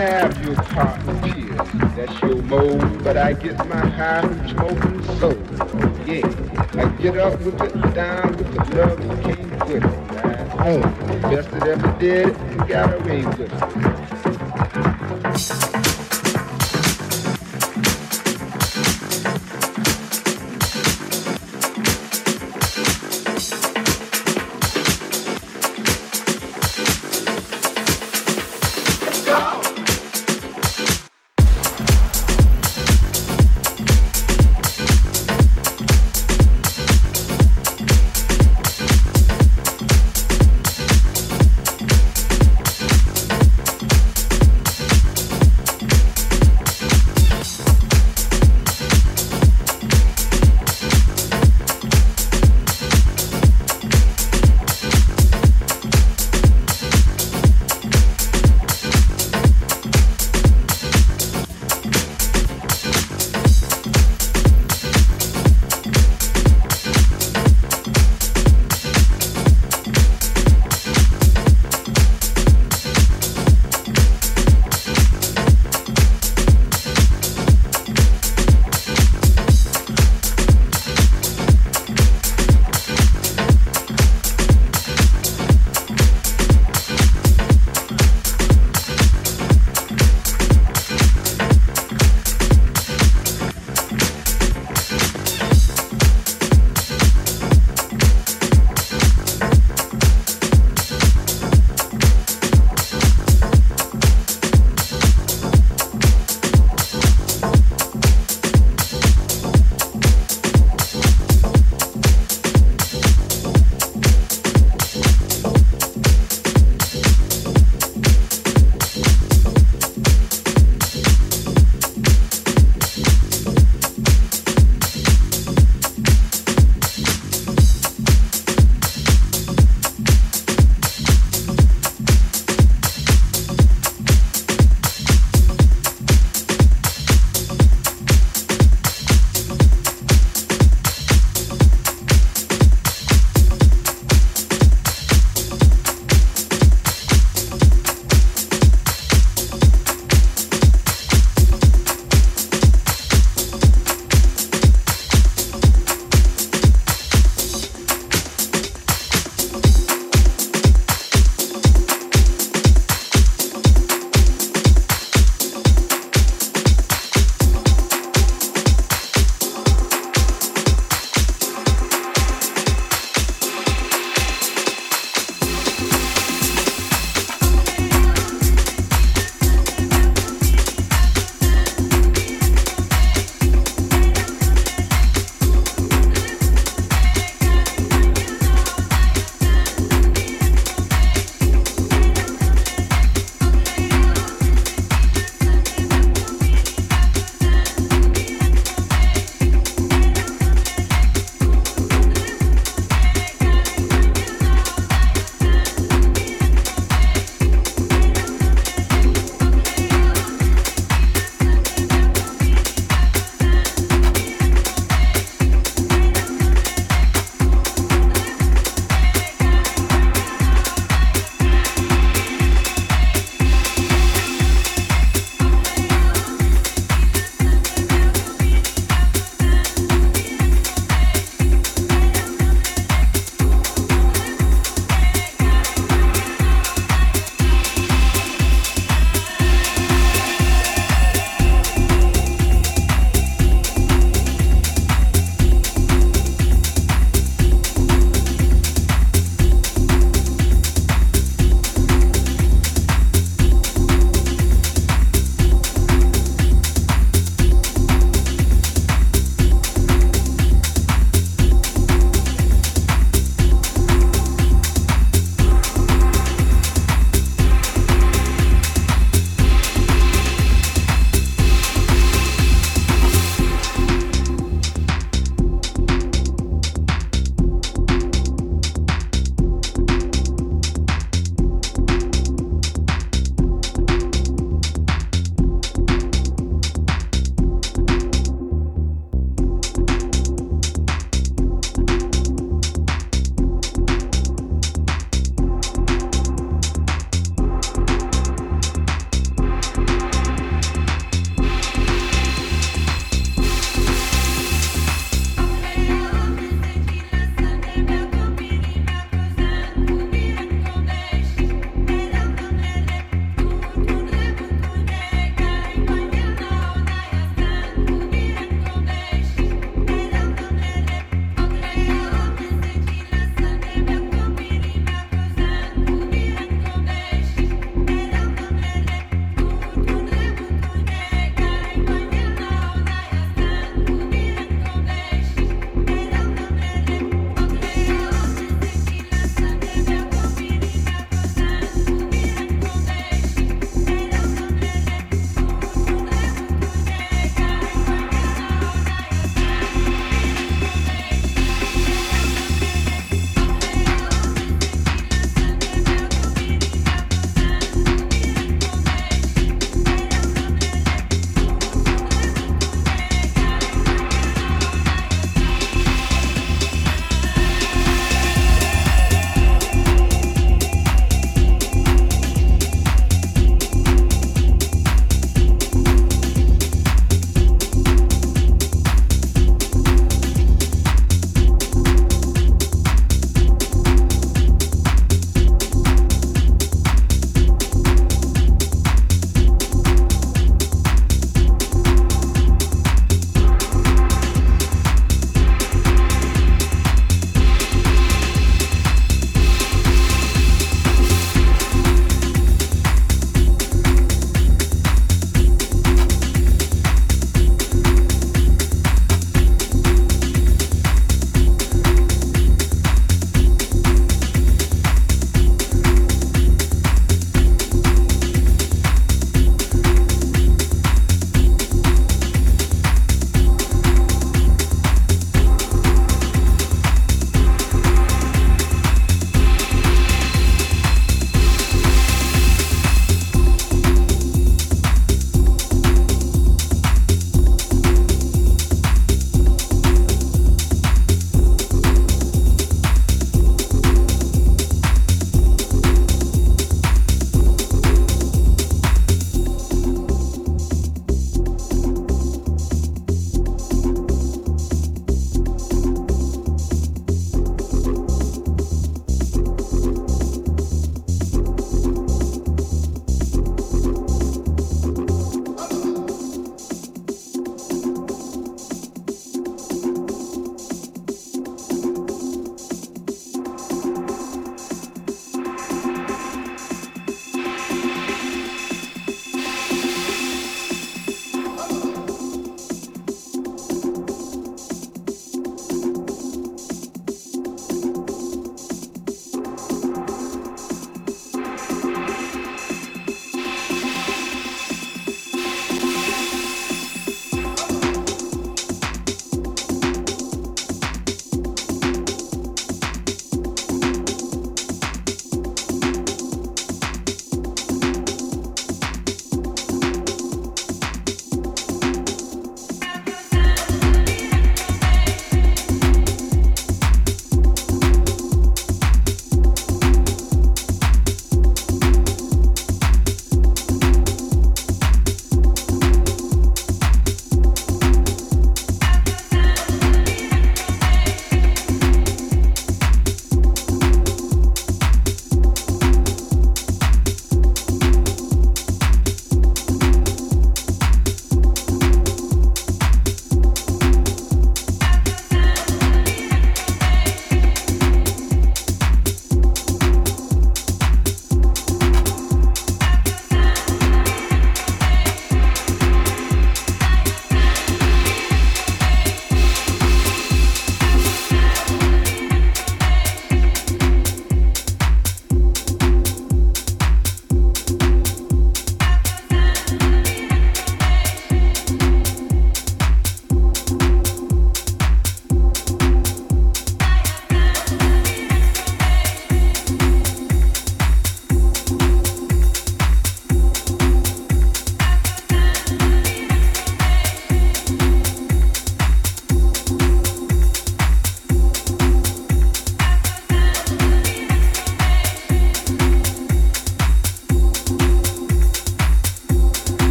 have your cotton tears, that's your mode, but I get my high from smoking soul. Yeah, I get up with it, down with the love that came with it. Right home, best it ever did and got away with it.